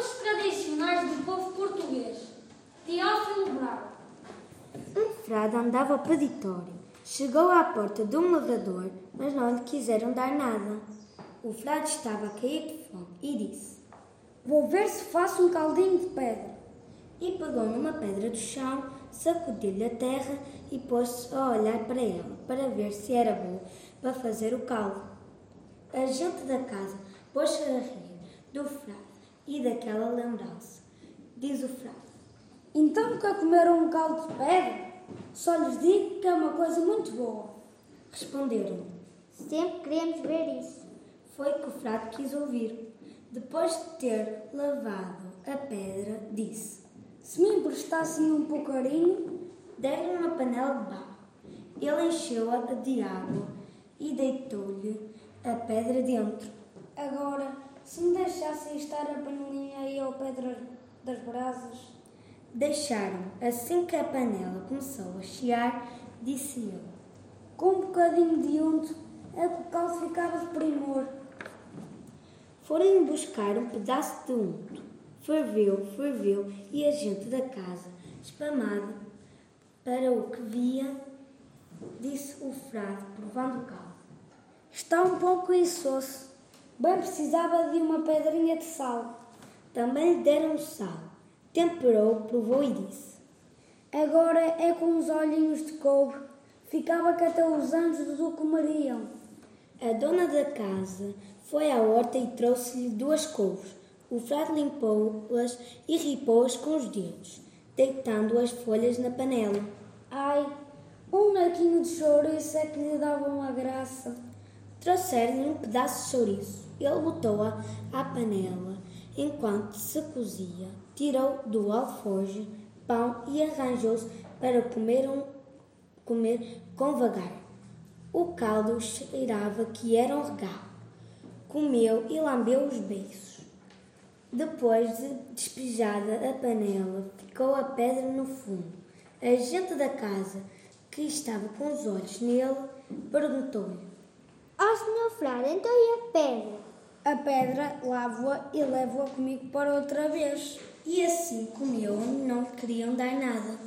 Contos tradicionais do povo português. Teófilo Bravo. Um frade andava peditório. Chegou à porta de um lavrador, mas não lhe quiseram dar nada. O frade estava a cair de fome e disse: Vou ver se faço um caldinho de pedra. E pegou numa pedra do chão, sacudiu-lhe a terra e pôs-se a olhar para ela, para ver se era boa para fazer o caldo. A gente da casa pôs-se a rir do frade e daquela lembrança. Diz o frade: Então nunca comeram um caldo de pedra? Só lhes digo que é uma coisa muito boa. Responderam: Sempre queremos ver isso. Foi que o frade quis ouvir. Depois de ter lavado a pedra, disse: Se me emprestassem um poucarinho, Deram-lhe uma panela de barro. Ele encheu-a de água e deitou-lhe a pedra dentro. agora, se me deixassem estar a panelinha aí ao pé das- brasas. Deixaram. Assim que a panela começou a chiar, disse ele: Com um bocadinho de unto, o caldo ficava de primor. Foram buscar um pedaço de unto. Ferveu, ferveu e a gente da casa, espamada para o que via, disse o frade, provando o caldo. Está um pouco insosso. Bem precisava de uma pedrinha de sal. Também lhe deram sal. Temperou, provou e disse: Agora é com uns olhinhos de couve. Ficava que até os anjos o comeriam. A dona da casa foi à horta e trouxe-lhe duas couves. O frade limpou-as e ripou-as com os dedos, deitando as folhas na panela. Ai, um naquinho de chouriço é que lhe dava uma graça. Trouxeram-lhe um pedaço de chouriço. Ele botou-a à panela enquanto se cozia. Tirou do alforje pão e arranjou-se para comer, um, comer com vagar. O caldo cheirava que era um regalo. Comeu e lambeu os beiços. Depois de despejada a panela, ficou a pedra no fundo. A gente da casa, que estava com os olhos nele, perguntou-lhe: Senhor frade, então e a pedra? A pedra lavo-a e levo-a comigo para outra vez. E assim comeu onde não queriam dar nada.